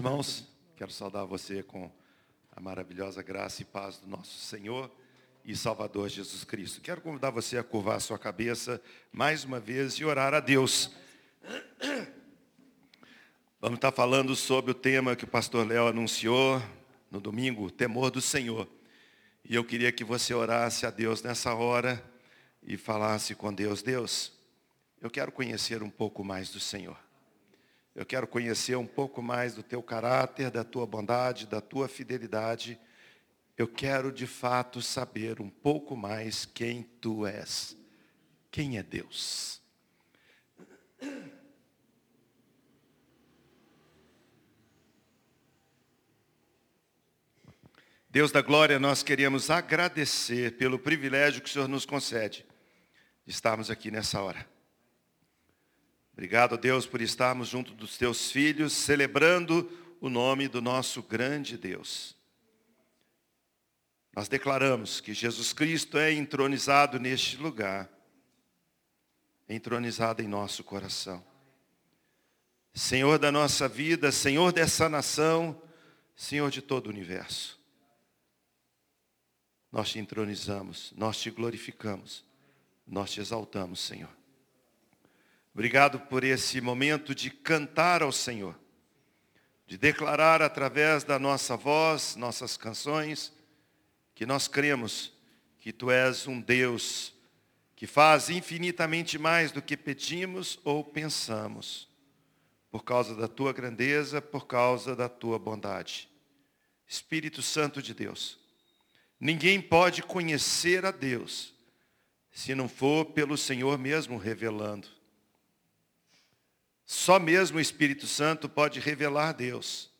Irmãos, quero saudar você com a maravilhosa graça e paz do nosso Senhor e Salvador Jesus Cristo. Quero convidar você a curvar sua cabeça mais uma vez e orar a Deus. Vamos estar falando sobre o tema que o pastor Léo anunciou no domingo, temor do Senhor. E eu queria que você orasse a Deus nessa hora e falasse com Deus, Deus, eu quero conhecer um pouco mais do Senhor. Eu quero conhecer um pouco mais do teu caráter, da tua bondade, da tua fidelidade. Eu quero de fato saber um pouco mais quem tu és. Quem é Deus? Deus da glória, nós queremos agradecer pelo privilégio que o Senhor nos concede de estarmos aqui nessa hora. Obrigado, Deus, por estarmos junto dos teus filhos, celebrando o nome do nosso grande Deus. Nós declaramos que Jesus Cristo é entronizado neste lugar, entronizado em nosso coração. Senhor da nossa vida, Senhor dessa nação, Senhor de todo o universo. Nós te entronizamos, nós te glorificamos, nós te exaltamos, Senhor. Obrigado por esse momento de cantar ao Senhor, de declarar através da nossa voz, nossas canções, que nós cremos que Tu és um Deus que faz infinitamente mais do que pedimos ou pensamos, por causa da Tua grandeza, por causa da Tua bondade. Espírito Santo de Deus, ninguém pode conhecer a Deus se não for pelo Senhor mesmo revelando. Só mesmo o Espírito Santo pode revelar Deus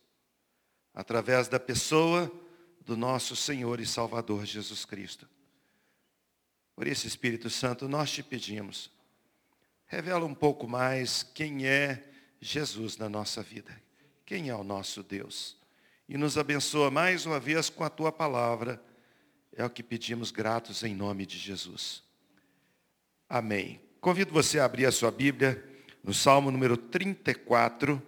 através da pessoa do nosso Senhor e Salvador Jesus Cristo. Por isso, Espírito Santo, nós te pedimos, revela um pouco mais quem é Jesus na nossa vida, quem é o nosso Deus. E nos abençoa mais uma vez com a tua palavra. É o que pedimos gratos em nome de Jesus. Amém. Convido você a abrir a sua Bíblia no Salmo número 34,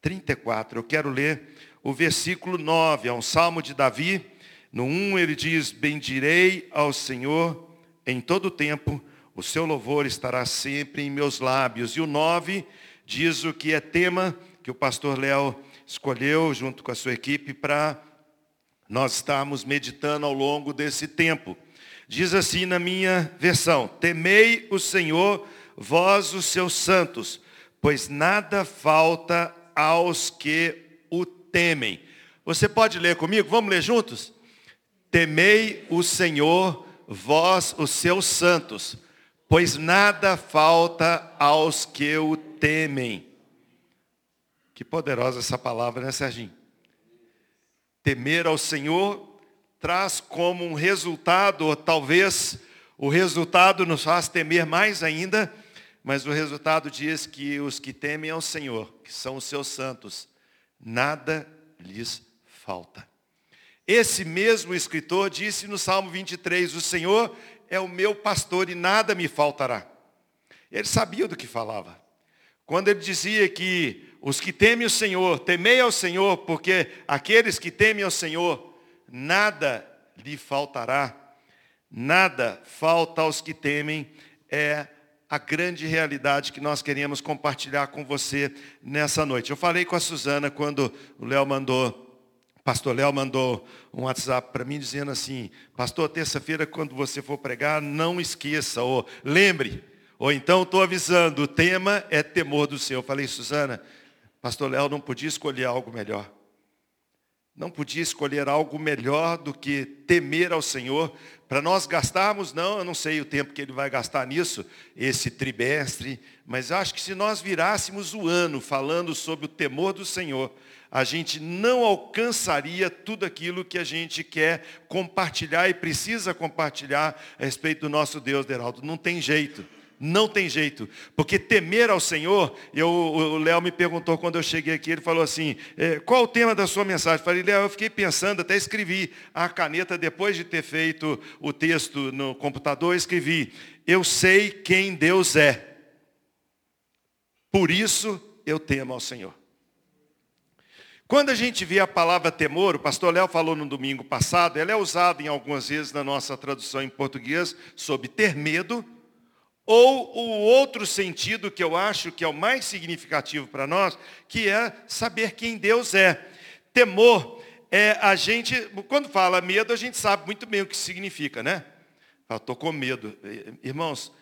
34, eu quero ler o versículo 9, é um salmo de Davi. No 1 ele diz: Bendirei ao Senhor em todo o tempo, o seu louvor estará sempre em meus lábios. E o 9 diz o que é tema que o pastor Léo escolheu junto com a sua equipe para nós estarmos meditando ao longo desse tempo. Diz assim na minha versão: Temei o Senhor vós os seus santos, pois nada falta aos que o temem. Você pode ler comigo? Vamos ler juntos? Temei o Senhor, vós os seus santos, pois nada falta aos que o temem. Que poderosa essa palavra, né, Serginho? Temer ao Senhor traz como um resultado, ou talvez o resultado nos faz temer mais ainda, mas o resultado diz que os que temem ao Senhor, que são os seus santos, nada lhes falta. Esse mesmo escritor disse no Salmo 23, o Senhor é o meu pastor e nada me faltará. Ele sabia do que falava. Quando ele dizia que os que temem o Senhor, temei ao Senhor, porque aqueles que temem ao Senhor, nada lhe faltará. Nada falta aos que temem, é a grande realidade que nós queríamos compartilhar com você nessa noite. Eu falei com a Suzana quando o Léo mandou, pastor Léo mandou um WhatsApp para mim dizendo assim, pastor, terça-feira quando você for pregar, não esqueça, ou lembre, ou então estou avisando, o tema é temor do Senhor. Eu falei, Suzana, pastor Léo não podia escolher algo melhor. Não podia escolher algo melhor do que temer ao Senhor, para nós gastarmos, não, eu não sei o tempo que ele vai gastar nisso, esse trimestre, mas acho que se nós virássemos o ano falando sobre o temor do Senhor, a gente não alcançaria tudo aquilo que a gente quer compartilhar e precisa compartilhar a respeito do nosso Deus, Deraldo. Não tem jeito. Não tem jeito, porque temer ao Senhor, eu, o Léo me perguntou quando eu cheguei aqui, ele falou assim, é, qual o tema da sua mensagem? Eu falei, Léo, eu fiquei pensando, até escrevi a caneta, depois de ter feito o texto no computador, escrevi, eu sei quem Deus é, por isso eu temo ao Senhor. Quando a gente vê a palavra temor, o pastor Léo falou no domingo passado, ela é usada em algumas vezes na nossa tradução em português sobre ter medo, ou o outro sentido que eu acho que é o mais significativo para nós, que é saber quem Deus é. Temor é a gente, quando fala medo, a gente sabe muito bem o que significa, né? Estou com medo. Irmãos,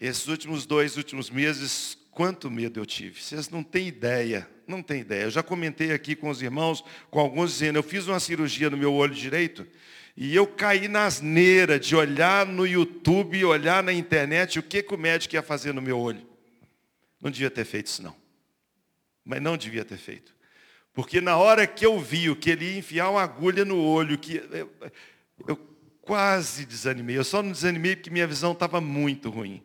esses últimos dois últimos meses, quanto medo eu tive. Vocês não têm ideia, não têm ideia. Eu já comentei aqui com os irmãos, com alguns dizendo, eu fiz uma cirurgia no meu olho direito e eu caí na asneira de olhar no YouTube, olhar na internet o que, que o médico ia fazer no meu olho. Não devia ter feito isso não. Mas não devia ter feito. Porque na hora que eu vi o que ele ia enfiar uma agulha no olho, que eu, eu quase desanimei. Eu só não desanimei porque minha visão estava muito ruim.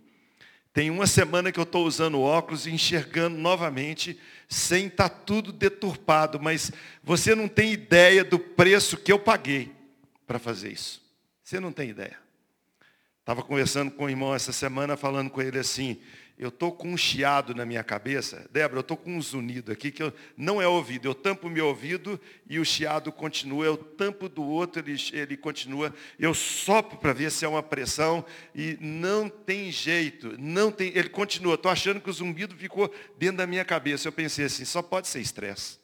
Tem uma semana que eu estou usando óculos e enxergando novamente, sem estar tá tudo deturpado, mas você não tem ideia do preço que eu paguei para fazer isso. Você não tem ideia. Estava conversando com o irmão essa semana, falando com ele assim, eu estou com um chiado na minha cabeça. Débora, eu estou com um zunido aqui que eu, não é ouvido. Eu tampo o meu ouvido e o chiado continua. Eu tampo do outro, ele, ele continua. Eu sopro para ver se é uma pressão e não tem jeito. Não tem, ele continua. Estou achando que o zumbido ficou dentro da minha cabeça. Eu pensei assim, só pode ser estresse.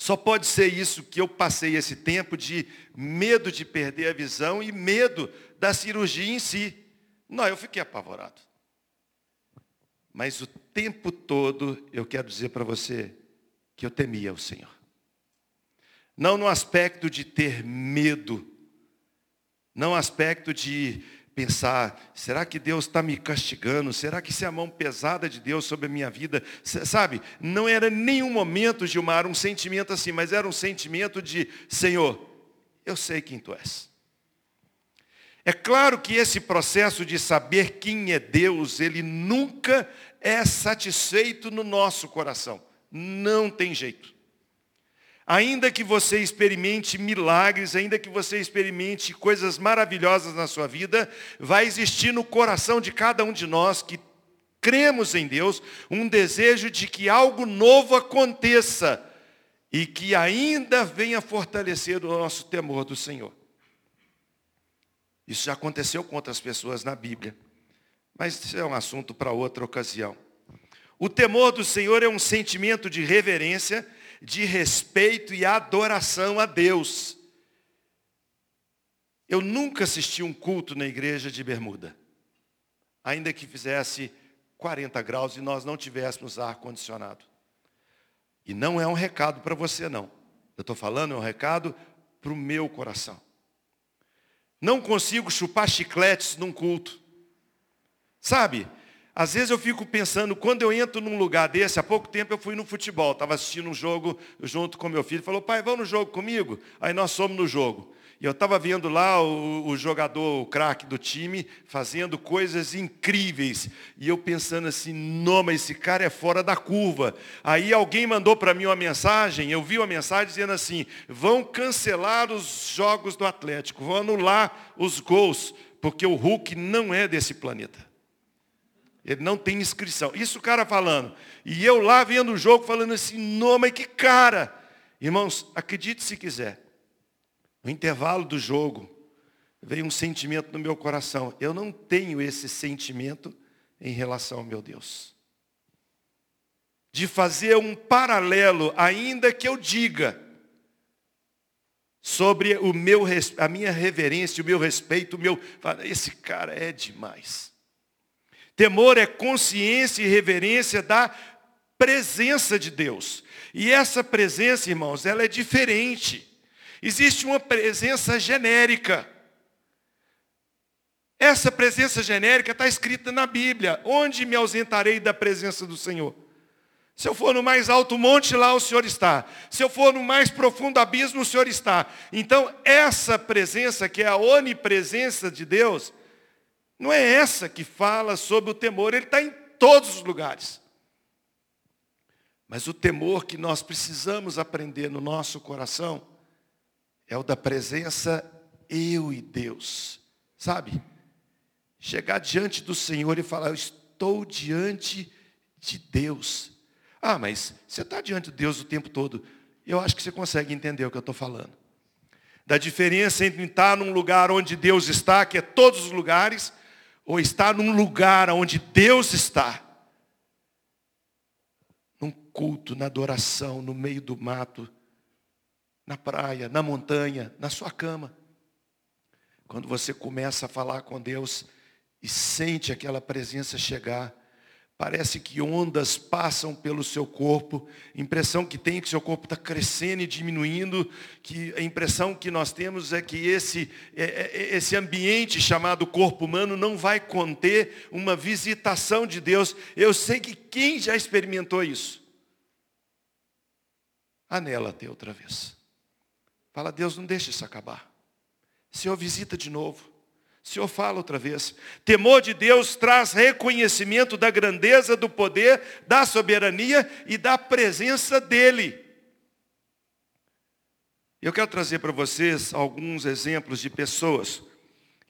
Só pode ser isso que eu passei esse tempo de medo de perder a visão e medo da cirurgia em si. Não, eu fiquei apavorado. Mas o tempo todo eu quero dizer para você que eu temia o Senhor. Não no aspecto de ter medo, não no aspecto de pensar, será que Deus está me castigando? Será que isso é a mão pesada de Deus sobre a minha vida? Sabe, não era nenhum momento, Gilmar, um sentimento assim, mas era um sentimento de, Senhor, eu sei quem Tu és. É claro que esse processo de saber quem é Deus, ele nunca é satisfeito no nosso coração. Não tem jeito. Ainda que você experimente milagres, ainda que você experimente coisas maravilhosas na sua vida, vai existir no coração de cada um de nós que cremos em Deus um desejo de que algo novo aconteça e que ainda venha fortalecer o nosso temor do Senhor. Isso já aconteceu com outras pessoas na Bíblia. Mas isso é um assunto para outra ocasião. O temor do Senhor é um sentimento de reverência, de respeito e adoração a Deus. Eu nunca assisti um culto na igreja de bermuda. Ainda que fizesse 40 graus e nós não tivéssemos ar condicionado. E não é um recado para você não. Eu estou falando, é um recado para o meu coração. Não consigo chupar chicletes num culto. Sabe? Às vezes eu fico pensando, quando eu entro num lugar desse, há pouco tempo eu fui no futebol, estava assistindo um jogo junto com meu filho, falou, pai, vamos no jogo comigo? Aí nós fomos no jogo. E eu estava vendo lá o, o jogador, o craque do time, fazendo coisas incríveis. E eu pensando assim, não, mas esse cara é fora da curva. Aí alguém mandou para mim uma mensagem, eu vi uma mensagem dizendo assim, vão cancelar os jogos do Atlético, vão anular os gols, porque o Hulk não é desse planeta. Ele não tem inscrição. Isso o cara falando. E eu lá vendo o jogo falando assim, não, mas que cara. Irmãos, acredite se quiser. No intervalo do jogo, veio um sentimento no meu coração. Eu não tenho esse sentimento em relação ao meu Deus. De fazer um paralelo, ainda que eu diga, sobre o meu, a minha reverência, o meu respeito, o meu. Esse cara é demais. Temor é consciência e reverência da presença de Deus. E essa presença, irmãos, ela é diferente. Existe uma presença genérica. Essa presença genérica está escrita na Bíblia. Onde me ausentarei da presença do Senhor? Se eu for no mais alto monte, lá o Senhor está. Se eu for no mais profundo abismo, o Senhor está. Então, essa presença, que é a onipresença de Deus, não é essa que fala sobre o temor, ele está em todos os lugares. Mas o temor que nós precisamos aprender no nosso coração é o da presença eu e Deus. Sabe? Chegar diante do Senhor e falar, eu estou diante de Deus. Ah, mas você está diante de Deus o tempo todo. Eu acho que você consegue entender o que eu estou falando. Da diferença entre estar num lugar onde Deus está, que é todos os lugares, ou estar num lugar onde Deus está. Num culto, na adoração, no meio do mato, na praia, na montanha, na sua cama. Quando você começa a falar com Deus e sente aquela presença chegar, Parece que ondas passam pelo seu corpo, impressão que tem é que seu corpo está crescendo e diminuindo, que a impressão que nós temos é que esse, é, é, esse ambiente chamado corpo humano não vai conter uma visitação de Deus. Eu sei que quem já experimentou isso, anela até outra vez. Fala, Deus, não deixe isso acabar. Senhor, visita de novo. O Senhor fala outra vez. Temor de Deus traz reconhecimento da grandeza, do poder, da soberania e da presença dEle. Eu quero trazer para vocês alguns exemplos de pessoas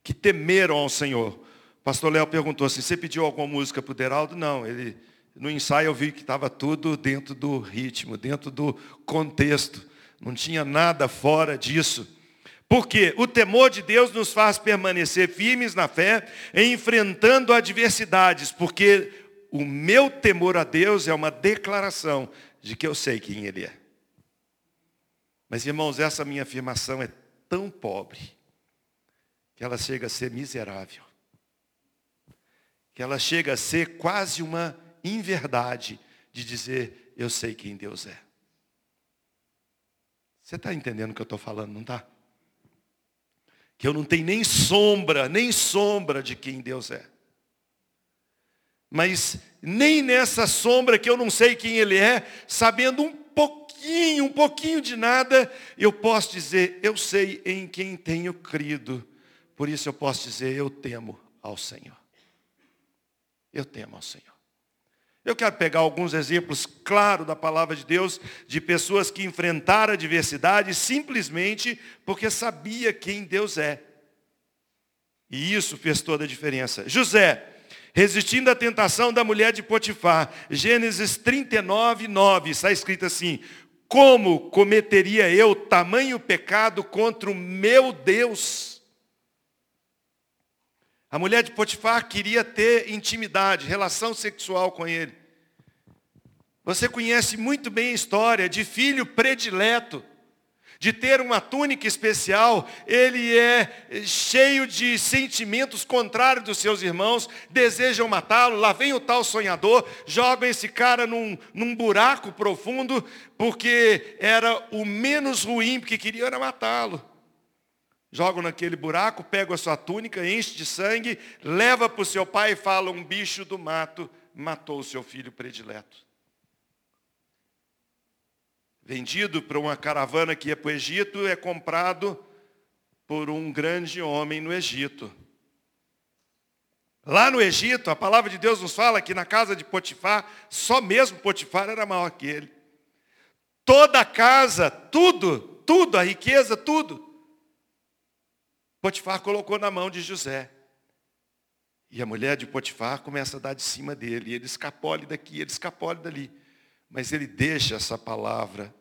que temeram ao Senhor. O pastor Léo perguntou assim, você pediu alguma música para o Deraldo? Não, ele, no ensaio eu vi que estava tudo dentro do ritmo, dentro do contexto. Não tinha nada fora disso. Porque o temor de Deus nos faz permanecer firmes na fé, enfrentando adversidades, porque o meu temor a Deus é uma declaração de que eu sei quem Ele é. Mas, irmãos, essa minha afirmação é tão pobre, que ela chega a ser miserável, que ela chega a ser quase uma inverdade de dizer, eu sei quem Deus é. Você está entendendo o que eu estou falando, não está? Que eu não tenho nem sombra, nem sombra de quem Deus é. Mas nem nessa sombra que eu não sei quem Ele é, sabendo um pouquinho, um pouquinho de nada, eu posso dizer, eu sei em quem tenho crido. Por isso eu posso dizer, eu temo ao Senhor. Eu temo ao Senhor. Eu quero pegar alguns exemplos claros da palavra de Deus de pessoas que enfrentaram a adversidade simplesmente porque sabia quem Deus é. E isso fez toda a diferença. José, resistindo à tentação da mulher de Potifar, Gênesis 39, 9, está escrito assim: Como cometeria eu tamanho pecado contra o meu Deus? A mulher de Potifar queria ter intimidade, relação sexual com ele. Você conhece muito bem a história de filho predileto, de ter uma túnica especial, ele é cheio de sentimentos contrários dos seus irmãos, desejam matá-lo, lá vem o tal sonhador, jogam esse cara num, num buraco profundo, porque era o menos ruim, porque queriam matá-lo jogam naquele buraco, pegam a sua túnica, enche de sangue, leva para o seu pai e fala, um bicho do mato matou o seu filho predileto. Vendido para uma caravana que ia para o Egito, é comprado por um grande homem no Egito. Lá no Egito, a palavra de Deus nos fala que na casa de Potifar, só mesmo Potifar era maior que ele. Toda a casa, tudo, tudo, a riqueza, tudo, Potifar colocou na mão de José. E a mulher de Potifar começa a dar de cima dele. Ele escapole daqui, ele escapole dali. Mas ele deixa essa palavra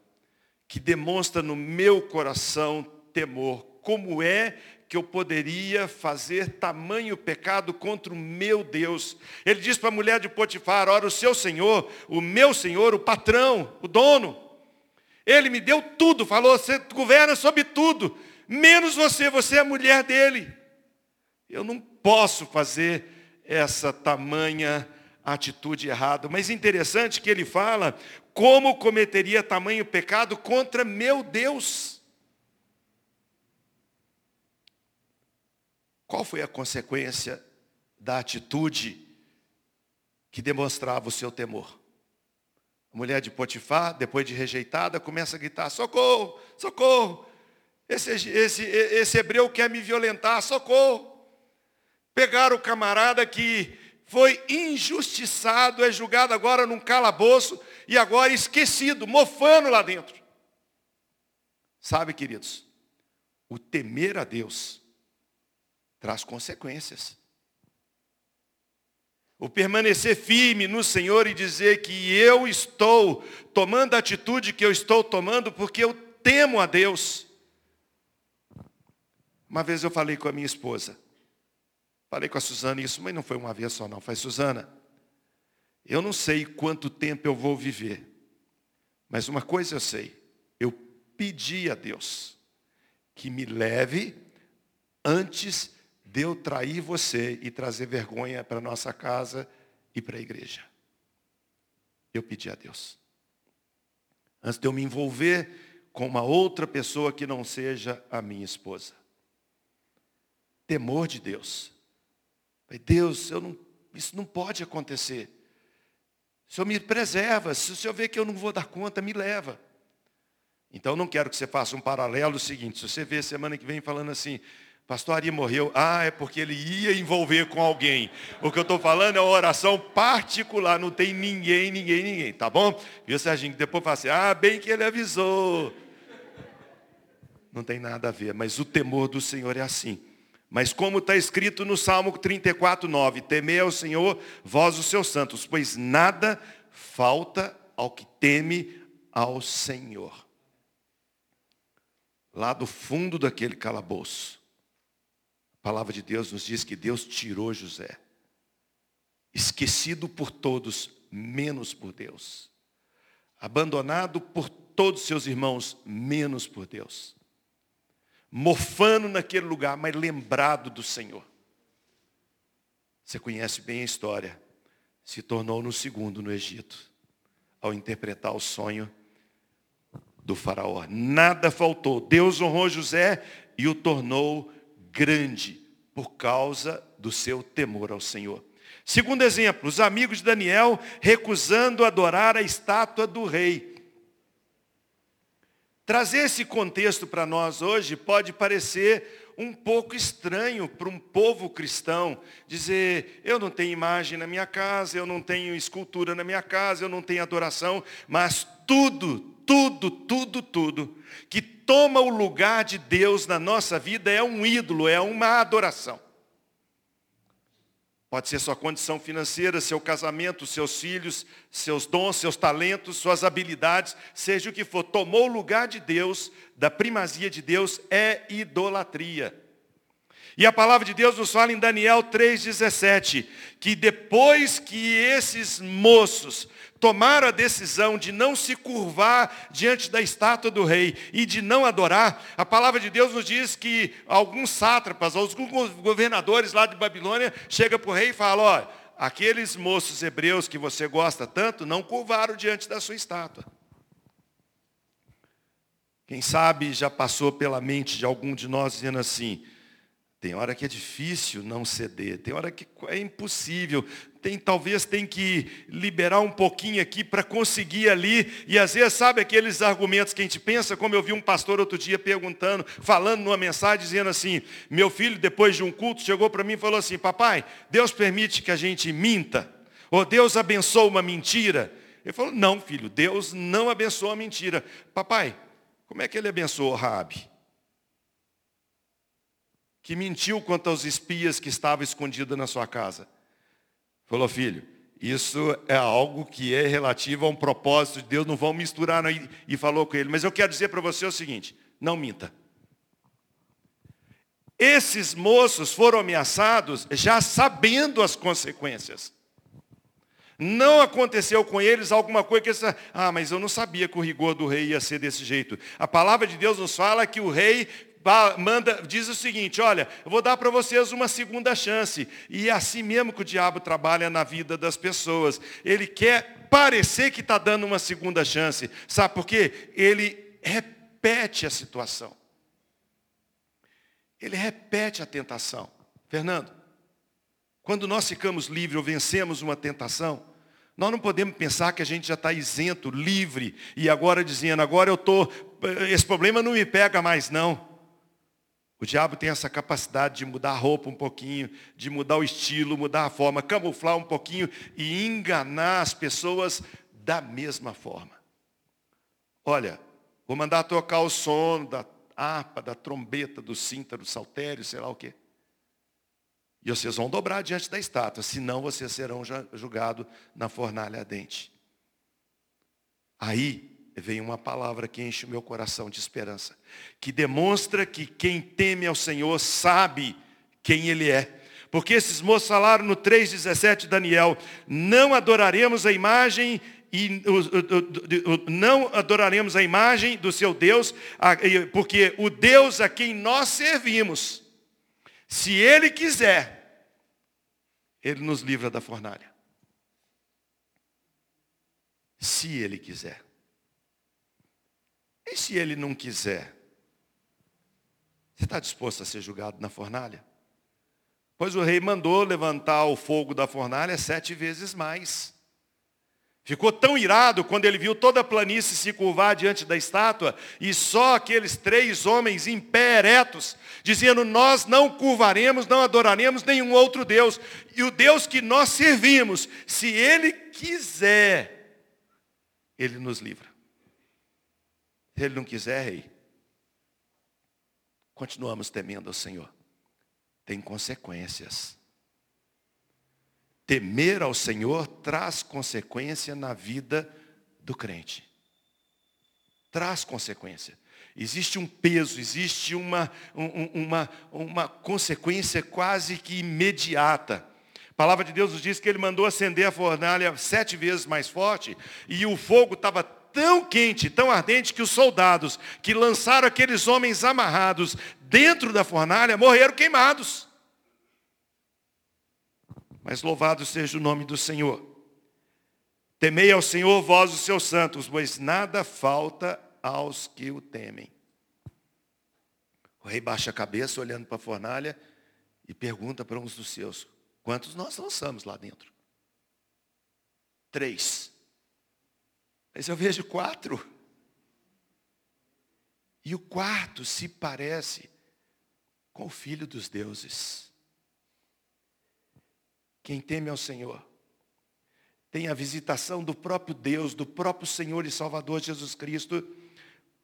que demonstra no meu coração temor. Como é que eu poderia fazer tamanho pecado contra o meu Deus? Ele diz para a mulher de Potifar, ora, o seu Senhor, o meu Senhor, o patrão, o dono, ele me deu tudo, falou, você governa sobre tudo menos você, você é a mulher dele. Eu não posso fazer essa tamanha atitude errada. Mas interessante que ele fala como cometeria tamanho pecado contra meu Deus. Qual foi a consequência da atitude que demonstrava o seu temor? A mulher de Potifar, depois de rejeitada, começa a gritar: socorro, socorro, esse, esse, esse hebreu quer me violentar, socorro. Pegaram o camarada que foi injustiçado, é julgado agora num calabouço e agora esquecido, mofando lá dentro. Sabe, queridos, o temer a Deus traz consequências. O permanecer firme no Senhor e dizer que eu estou tomando a atitude que eu estou tomando porque eu temo a Deus. Uma vez eu falei com a minha esposa, falei com a Suzana isso, mas não foi uma vez só não, foi Suzana. Eu não sei quanto tempo eu vou viver, mas uma coisa eu sei, eu pedi a Deus que me leve antes de eu trair você e trazer vergonha para nossa casa e para a igreja. Eu pedi a Deus. Antes de eu me envolver com uma outra pessoa que não seja a minha esposa. Temor de Deus. Deus, eu não, isso não pode acontecer. O Senhor me preserva. Se o Senhor vê que eu não vou dar conta, me leva. Então não quero que você faça um paralelo seguinte. Se você vê semana que vem falando assim, Pastor Ari morreu. Ah, é porque ele ia envolver com alguém. O que eu estou falando é uma oração particular. Não tem ninguém, ninguém, ninguém. Tá bom? Viu, Serginho? Depois fala assim, ah, bem que ele avisou. Não tem nada a ver. Mas o temor do Senhor é assim. Mas como está escrito no Salmo 34, 9. Temei ao Senhor, vós os seus santos. Pois nada falta ao que teme ao Senhor. Lá do fundo daquele calabouço a palavra de Deus nos diz que Deus tirou José, esquecido por todos, menos por Deus, abandonado por todos seus irmãos, menos por Deus, mofando naquele lugar, mas lembrado do Senhor. Você conhece bem a história, se tornou no segundo no Egito, ao interpretar o sonho do faraó. Nada faltou. Deus honrou José e o tornou grande por causa do seu temor ao Senhor. Segundo exemplo, os amigos de Daniel recusando adorar a estátua do rei. Trazer esse contexto para nós hoje pode parecer um pouco estranho para um povo cristão dizer: eu não tenho imagem na minha casa, eu não tenho escultura na minha casa, eu não tenho adoração, mas tudo, tudo, tudo, tudo que toma o lugar de Deus na nossa vida é um ídolo, é uma adoração. Pode ser sua condição financeira, seu casamento, seus filhos, seus dons, seus talentos, suas habilidades, seja o que for. Tomou o lugar de Deus, da primazia de Deus, é idolatria. E a palavra de Deus nos fala em Daniel 3,17, que depois que esses moços tomaram a decisão de não se curvar diante da estátua do rei e de não adorar, a palavra de Deus nos diz que alguns sátrapas, alguns governadores lá de Babilônia, chegam para o rei e falam, olha, aqueles moços hebreus que você gosta tanto, não curvaram diante da sua estátua. Quem sabe já passou pela mente de algum de nós dizendo assim, tem hora que é difícil não ceder, tem hora que é impossível, tem, talvez tem que liberar um pouquinho aqui para conseguir ali, e às vezes sabe aqueles argumentos que a gente pensa, como eu vi um pastor outro dia perguntando, falando numa mensagem, dizendo assim, meu filho depois de um culto chegou para mim e falou assim, papai, Deus permite que a gente minta? Ou Deus abençoa uma mentira? Ele falou, não filho, Deus não abençoa a mentira. Papai, como é que ele abençoou Rabi? que mentiu quanto aos espias que estavam escondidos na sua casa. Falou, filho, isso é algo que é relativo a um propósito de Deus, não vão misturar. Não. E falou com ele. Mas eu quero dizer para você o seguinte, não minta. Esses moços foram ameaçados já sabendo as consequências. Não aconteceu com eles alguma coisa que eles, ah, mas eu não sabia que o rigor do rei ia ser desse jeito. A palavra de Deus nos fala que o rei manda, diz o seguinte, olha, eu vou dar para vocês uma segunda chance. E é assim mesmo que o diabo trabalha na vida das pessoas. Ele quer parecer que está dando uma segunda chance. Sabe por quê? Ele repete a situação. Ele repete a tentação. Fernando, quando nós ficamos livres ou vencemos uma tentação, nós não podemos pensar que a gente já está isento, livre, e agora dizendo, agora eu estou, esse problema não me pega mais, não. O diabo tem essa capacidade de mudar a roupa um pouquinho, de mudar o estilo, mudar a forma, camuflar um pouquinho e enganar as pessoas da mesma forma. Olha, vou mandar tocar o som da harpa, da trombeta, do cíntaro, do saltério, sei lá o quê. E vocês vão dobrar diante da estátua, senão vocês serão julgados na fornalha ardente. Aí vem uma palavra que enche o meu coração de esperança, que demonstra que quem teme ao Senhor sabe quem Ele é. Porque esses moços falaram no 3,17 Daniel, não adoraremos a imagem e não adoraremos a imagem do seu Deus, porque o Deus a quem nós servimos, se Ele quiser, Ele nos livra da fornalha. Se Ele quiser. E se Ele não quiser? Você está disposto a ser julgado na fornalha? Pois o rei mandou levantar o fogo da fornalha sete vezes mais. Ficou tão irado quando ele viu toda a planície se curvar diante da estátua e só aqueles três homens em pé eretos, dizendo: Nós não curvaremos, não adoraremos nenhum outro Deus. E o Deus que nós servimos, se Ele quiser, Ele nos livra. Se Ele não quiser, rei, continuamos temendo ao Senhor. Tem consequências. Temer ao Senhor traz consequência na vida do crente. Traz consequência. Existe um peso, existe uma, uma, uma consequência quase que imediata. A palavra de Deus nos diz que ele mandou acender a fornalha sete vezes mais forte, e o fogo estava tão quente, tão ardente, que os soldados que lançaram aqueles homens amarrados dentro da fornalha morreram queimados. Mas louvado seja o nome do Senhor. Temei ao Senhor, vós os seus santos, pois nada falta aos que o temem. O rei baixa a cabeça, olhando para a fornalha, e pergunta para uns dos seus: quantos nós lançamos lá dentro? Três. Mas eu vejo quatro. E o quarto se parece com o filho dos deuses. Quem teme ao Senhor tem a visitação do próprio Deus, do próprio Senhor e Salvador Jesus Cristo,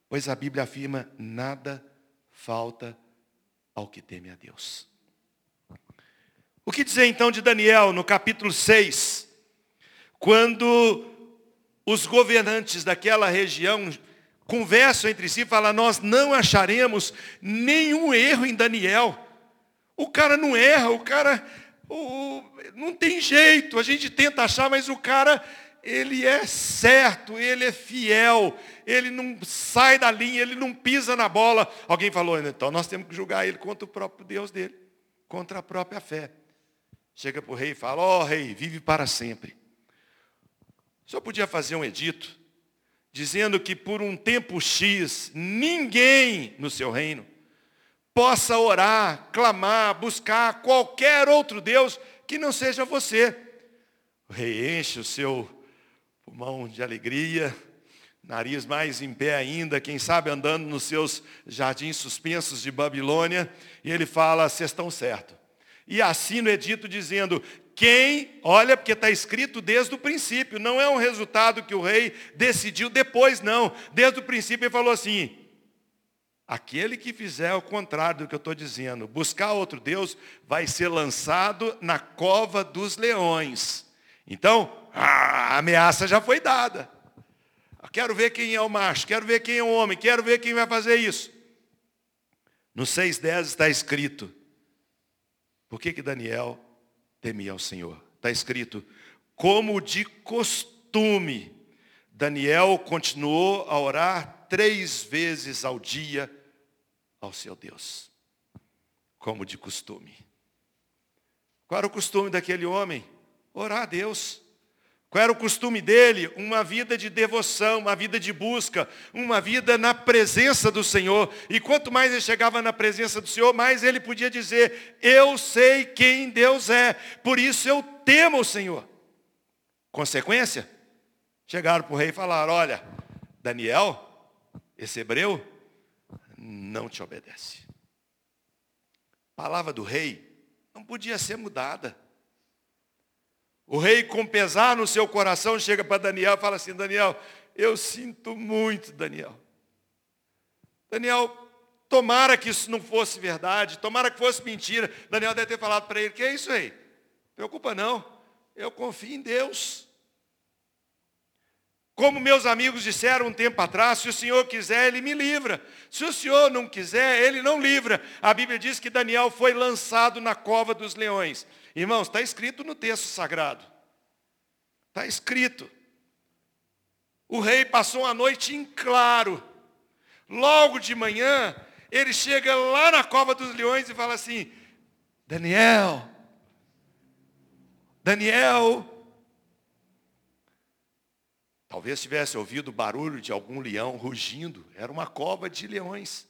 pois a Bíblia afirma: nada falta ao que teme a Deus. O que dizer então de Daniel no capítulo 6, quando os governantes daquela região conversam entre si e falam: Nós não acharemos nenhum erro em Daniel. O cara não erra, o cara o, não tem jeito, a gente tenta achar, mas o cara, ele é certo, ele é fiel, ele não sai da linha, ele não pisa na bola. Alguém falou, então nós temos que julgar ele contra o próprio Deus dele, contra a própria fé. Chega para o rei e fala, ó oh, rei, vive para sempre. Senhor podia fazer um edito, dizendo que por um tempo X, ninguém no seu reino possa orar, clamar, buscar qualquer outro Deus que não seja você. O rei enche o seu pulmão de alegria, nariz mais em pé ainda, quem sabe andando nos seus jardins suspensos de Babilônia, e ele fala, vocês estão certo. E assina o edito dizendo, quem, olha, porque está escrito desde o princípio, não é um resultado que o rei decidiu depois, não. Desde o princípio ele falou assim, Aquele que fizer o contrário do que eu estou dizendo, buscar outro Deus, vai ser lançado na cova dos leões. Então, a ameaça já foi dada. quero ver quem é o macho, quero ver quem é o homem, quero ver quem vai fazer isso. No 6,10 está escrito, por que, que Daniel temia ao Senhor? Está escrito, como de costume, Daniel continuou a orar três vezes ao dia ao seu Deus, como de costume. Qual era o costume daquele homem? Orar a Deus. Qual era o costume dele? Uma vida de devoção, uma vida de busca, uma vida na presença do Senhor. E quanto mais ele chegava na presença do Senhor, mais ele podia dizer: Eu sei quem Deus é, por isso eu temo o Senhor. Consequência? Chegaram para o rei e falaram: Olha, Daniel, esse hebreu, não te obedece. A palavra do rei não podia ser mudada. O rei, com pesar no seu coração, chega para Daniel e fala assim: Daniel, eu sinto muito, Daniel. Daniel, tomara que isso não fosse verdade, tomara que fosse mentira. Daniel deve ter falado para ele, que é isso aí? Preocupa não, eu confio em Deus. Como meus amigos disseram um tempo atrás, se o Senhor quiser, Ele me livra. Se o Senhor não quiser, Ele não livra. A Bíblia diz que Daniel foi lançado na cova dos leões. Irmãos, está escrito no texto sagrado. Está escrito. O rei passou a noite em claro. Logo de manhã, ele chega lá na cova dos leões e fala assim: Daniel, Daniel, Talvez tivesse ouvido o barulho de algum leão rugindo. Era uma cova de leões.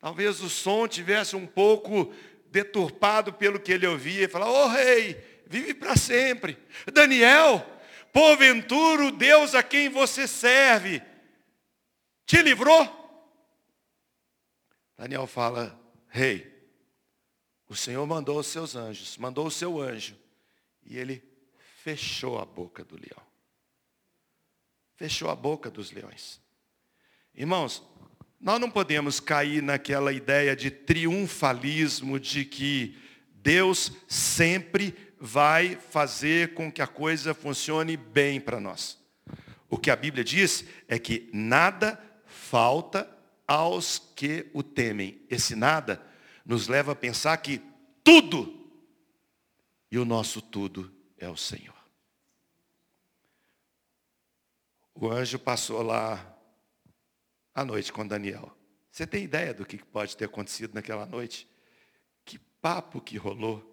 Talvez o som tivesse um pouco deturpado pelo que ele ouvia. E falar, ô oh, rei, vive para sempre. Daniel, porventura o Deus a quem você serve te livrou? Daniel fala, rei, o Senhor mandou os seus anjos, mandou o seu anjo, e ele fechou a boca do leão fechou a boca dos leões. Irmãos, nós não podemos cair naquela ideia de triunfalismo de que Deus sempre vai fazer com que a coisa funcione bem para nós. O que a Bíblia diz é que nada falta aos que o temem. Esse nada nos leva a pensar que tudo, e o nosso tudo é o Senhor. O anjo passou lá à noite com Daniel. Você tem ideia do que pode ter acontecido naquela noite? Que papo que rolou,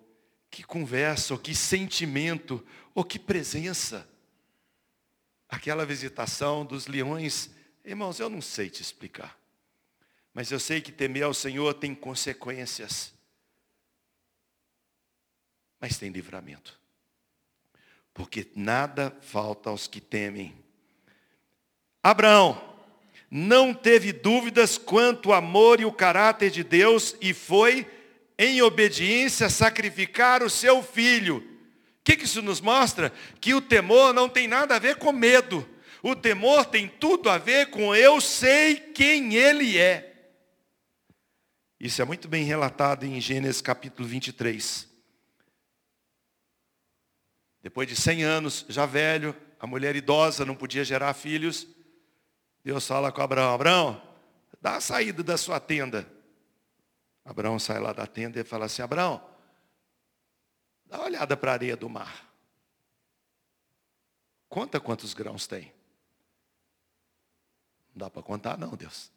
que conversa, ou que sentimento, ou que presença. Aquela visitação dos leões, irmãos, eu não sei te explicar. Mas eu sei que temer ao Senhor tem consequências. Mas tem livramento. Porque nada falta aos que temem Abraão não teve dúvidas quanto ao amor e o caráter de Deus e foi, em obediência, sacrificar o seu filho. O que, que isso nos mostra? Que o temor não tem nada a ver com medo. O temor tem tudo a ver com eu sei quem ele é. Isso é muito bem relatado em Gênesis capítulo 23. Depois de 100 anos, já velho, a mulher idosa não podia gerar filhos. Deus fala com Abraão, Abraão, dá a saída da sua tenda. Abraão sai lá da tenda e fala assim, Abraão, dá uma olhada para a areia do mar. Conta quantos grãos tem. Não dá para contar não, Deus.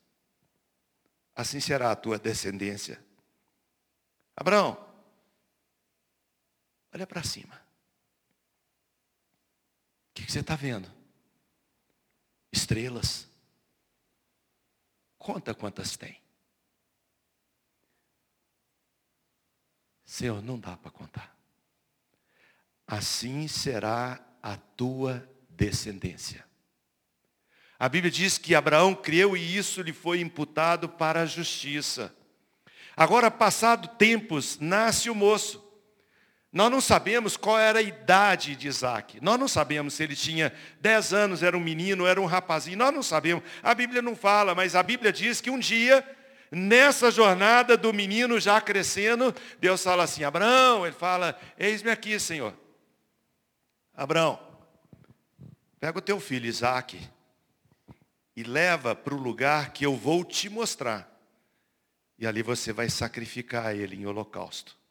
Assim será a tua descendência. Abraão, olha para cima. O que, que você está vendo? Estrelas. Conta quantas tem. Senhor, não dá para contar. Assim será a tua descendência. A Bíblia diz que Abraão creu e isso lhe foi imputado para a justiça. Agora, passado tempos, nasce o moço. Nós não sabemos qual era a idade de Isaac. Nós não sabemos se ele tinha 10 anos, era um menino, era um rapazinho. Nós não sabemos. A Bíblia não fala, mas a Bíblia diz que um dia, nessa jornada do menino já crescendo, Deus fala assim, Abraão, ele fala, eis-me aqui, Senhor. Abraão, pega o teu filho Isaac e leva para o lugar que eu vou te mostrar. E ali você vai sacrificar ele em holocausto.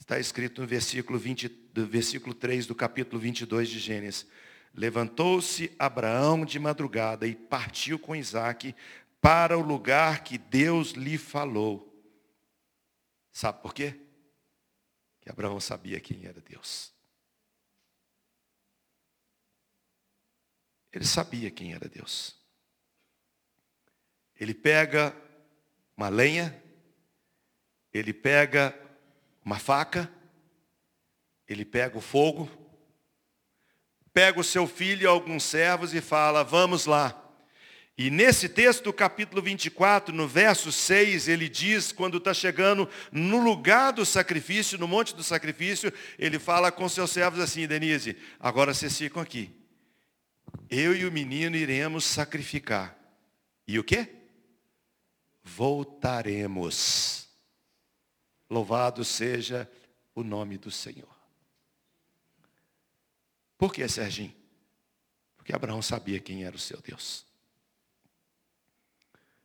Está escrito no versículo, 20, do versículo 3 do capítulo 22 de Gênesis. Levantou-se Abraão de madrugada e partiu com Isaac para o lugar que Deus lhe falou. Sabe por quê? Que Abraão sabia quem era Deus. Ele sabia quem era Deus. Ele pega uma lenha, ele pega uma faca, ele pega o fogo, pega o seu filho e alguns servos e fala, vamos lá. E nesse texto do capítulo 24, no verso 6, ele diz, quando está chegando no lugar do sacrifício, no monte do sacrifício, ele fala com seus servos assim, Denise, agora vocês ficam aqui. Eu e o menino iremos sacrificar. E o quê? voltaremos. Louvado seja o nome do Senhor. Por que, Serginho? Porque Abraão sabia quem era o seu Deus.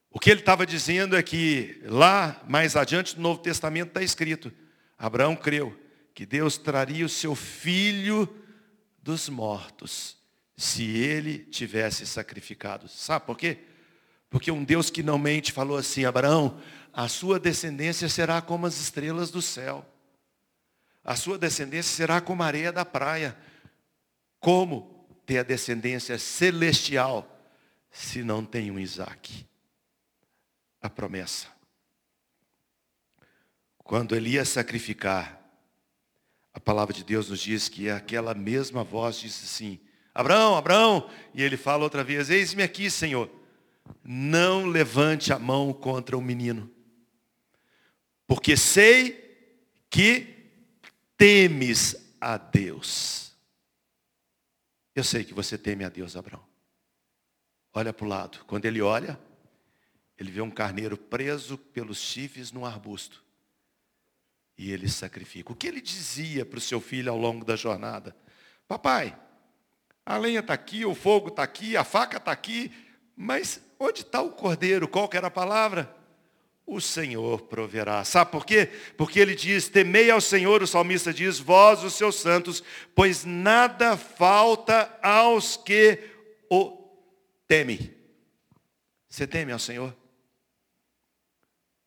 O que ele estava dizendo é que lá, mais adiante no Novo Testamento, está escrito: Abraão creu que Deus traria o seu filho dos mortos se ele tivesse sacrificado. Sabe por quê? Porque um Deus que não mente falou assim: Abraão, a sua descendência será como as estrelas do céu, a sua descendência será como a areia da praia. Como ter a descendência celestial se não tem um Isaac? A promessa. Quando ele ia sacrificar, a palavra de Deus nos diz que aquela mesma voz disse assim: Abraão, Abraão, e ele fala outra vez: Eis-me aqui, Senhor. Não levante a mão contra o menino, porque sei que temes a Deus. Eu sei que você teme a Deus, Abraão. Olha para o lado. Quando ele olha, ele vê um carneiro preso pelos chifres num arbusto e ele sacrifica. O que ele dizia para o seu filho ao longo da jornada? Papai, a lenha está aqui, o fogo está aqui, a faca está aqui, mas onde está o cordeiro? Qual que era a palavra? O Senhor proverá. Sabe por quê? Porque ele diz, temei ao Senhor, o salmista diz, vós os seus santos, pois nada falta aos que o temem. Você teme ao Senhor?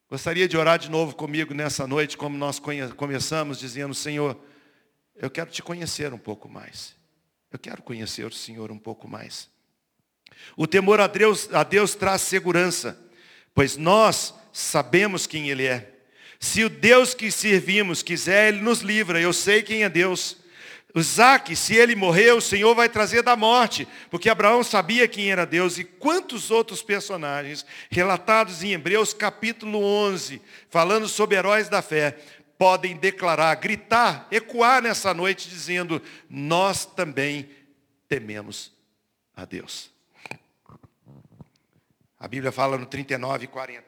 Gostaria de orar de novo comigo nessa noite, como nós começamos, dizendo, Senhor, eu quero te conhecer um pouco mais. Eu quero conhecer o Senhor um pouco mais. O temor a Deus, a Deus traz segurança, pois nós sabemos quem Ele é. Se o Deus que servimos quiser, Ele nos livra. Eu sei quem é Deus. Isaac, se ele morrer, o Senhor vai trazer da morte, porque Abraão sabia quem era Deus e quantos outros personagens relatados em Hebreus capítulo 11, falando sobre heróis da fé, podem declarar, gritar, ecoar nessa noite dizendo: Nós também tememos a Deus. A Bíblia fala no 39 e 40.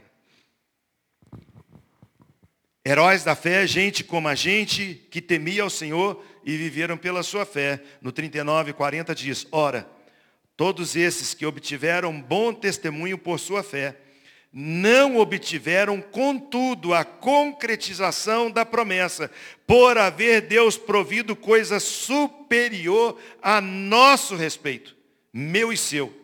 Heróis da fé, gente como a gente que temia ao Senhor e viveram pela sua fé. No 39 e 40 diz: Ora, todos esses que obtiveram bom testemunho por sua fé, não obtiveram, contudo, a concretização da promessa, por haver Deus provido coisa superior a nosso respeito, meu e seu,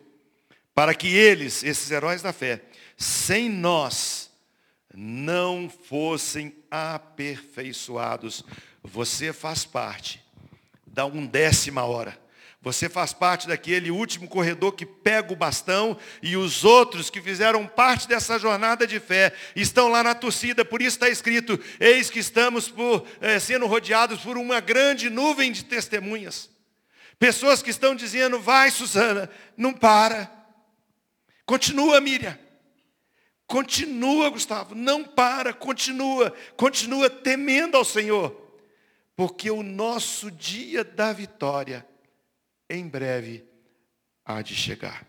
para que eles, esses heróis da fé, sem nós, não fossem aperfeiçoados você faz parte da undécima hora. Você faz parte daquele último corredor que pega o bastão e os outros que fizeram parte dessa jornada de fé estão lá na torcida. Por isso está escrito: Eis que estamos por, é, sendo rodeados por uma grande nuvem de testemunhas. Pessoas que estão dizendo: Vai, Susana, não para. Continua, Miriam. Continua, Gustavo. Não para, continua. Continua temendo ao Senhor porque o nosso dia da vitória em breve há de chegar.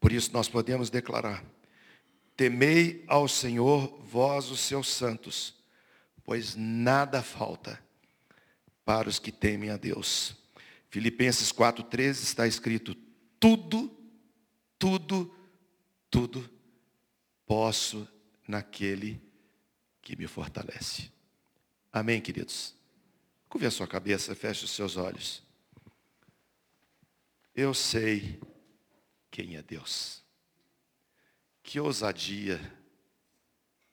Por isso nós podemos declarar: Temei ao Senhor, vós os seus santos, pois nada falta para os que temem a Deus. Filipenses 4,13 está escrito: Tudo, tudo, tudo posso naquele que me fortalece. Amém, queridos? Curve a sua cabeça, feche os seus olhos. Eu sei quem é Deus. Que ousadia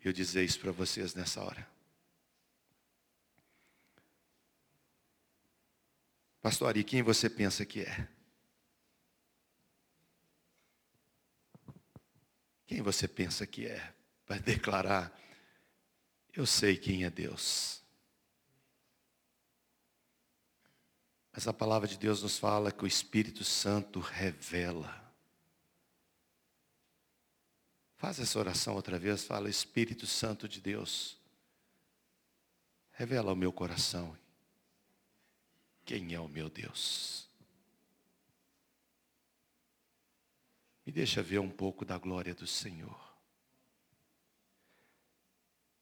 eu dizer isso para vocês nessa hora. Pastor Ari, quem você pensa que é? Quem você pensa que é? Para declarar, eu sei quem é Deus. Mas a palavra de Deus nos fala que o Espírito Santo revela. Faz essa oração outra vez, fala Espírito Santo de Deus. Revela ao meu coração quem é o meu Deus. Me deixa ver um pouco da glória do Senhor.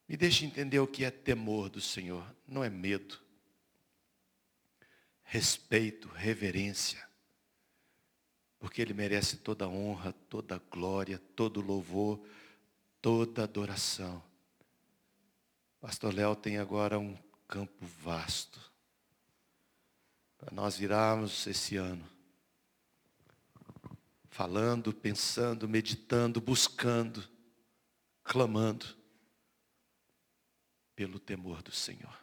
Me deixe entender o que é temor do Senhor. Não é medo. Respeito, reverência. Porque Ele merece toda honra, toda glória, todo louvor, toda adoração. Pastor Léo tem agora um campo vasto para nós virarmos esse ano falando, pensando, meditando, buscando, clamando pelo temor do Senhor.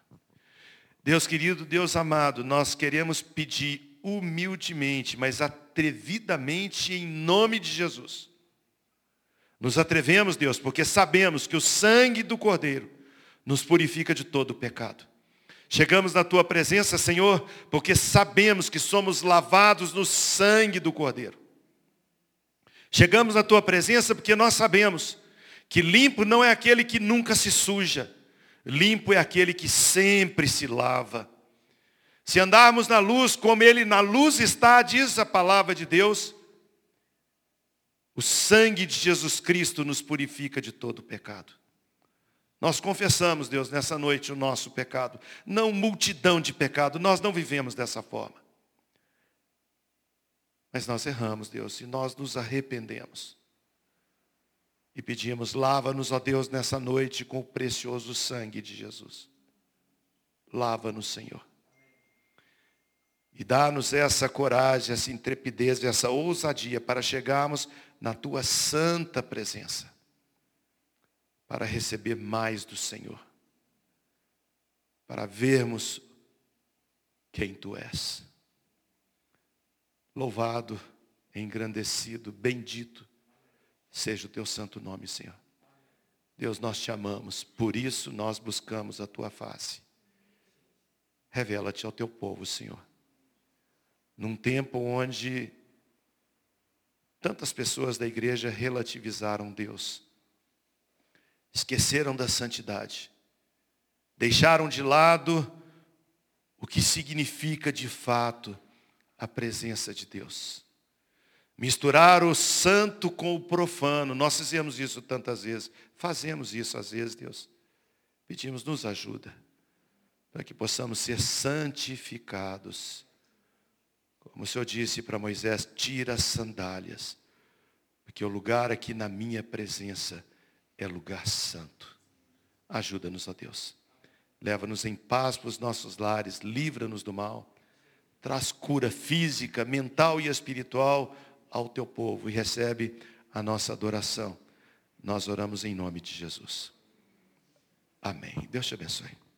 Deus querido, Deus amado, nós queremos pedir humildemente, mas atrevidamente em nome de Jesus. Nos atrevemos, Deus, porque sabemos que o sangue do Cordeiro nos purifica de todo o pecado. Chegamos na tua presença, Senhor, porque sabemos que somos lavados no sangue do Cordeiro. Chegamos na tua presença porque nós sabemos que limpo não é aquele que nunca se suja, limpo é aquele que sempre se lava. Se andarmos na luz como ele na luz está, diz a palavra de Deus, o sangue de Jesus Cristo nos purifica de todo pecado. Nós confessamos, Deus, nessa noite o nosso pecado, não multidão de pecado, nós não vivemos dessa forma. Mas nós erramos, Deus, e nós nos arrependemos. E pedimos, lava-nos, ó Deus, nessa noite com o precioso sangue de Jesus. Lava-nos, Senhor. E dá-nos essa coragem, essa intrepidez, essa ousadia para chegarmos na tua santa presença. Para receber mais do Senhor. Para vermos quem tu és. Louvado, engrandecido, bendito seja o teu santo nome, Senhor. Deus, nós te amamos, por isso nós buscamos a tua face. Revela-te ao teu povo, Senhor. Num tempo onde tantas pessoas da igreja relativizaram Deus, esqueceram da santidade, deixaram de lado o que significa de fato a presença de Deus. Misturar o santo com o profano. Nós fizemos isso tantas vezes. Fazemos isso às vezes, Deus. Pedimos, nos ajuda. Para que possamos ser santificados. Como o Senhor disse para Moisés, tira as sandálias. Porque o lugar aqui na minha presença é lugar santo. Ajuda-nos, ó Deus. Leva-nos em paz para os nossos lares, livra-nos do mal traz cura física, mental e espiritual ao teu povo e recebe a nossa adoração. Nós oramos em nome de Jesus. Amém. Deus te abençoe.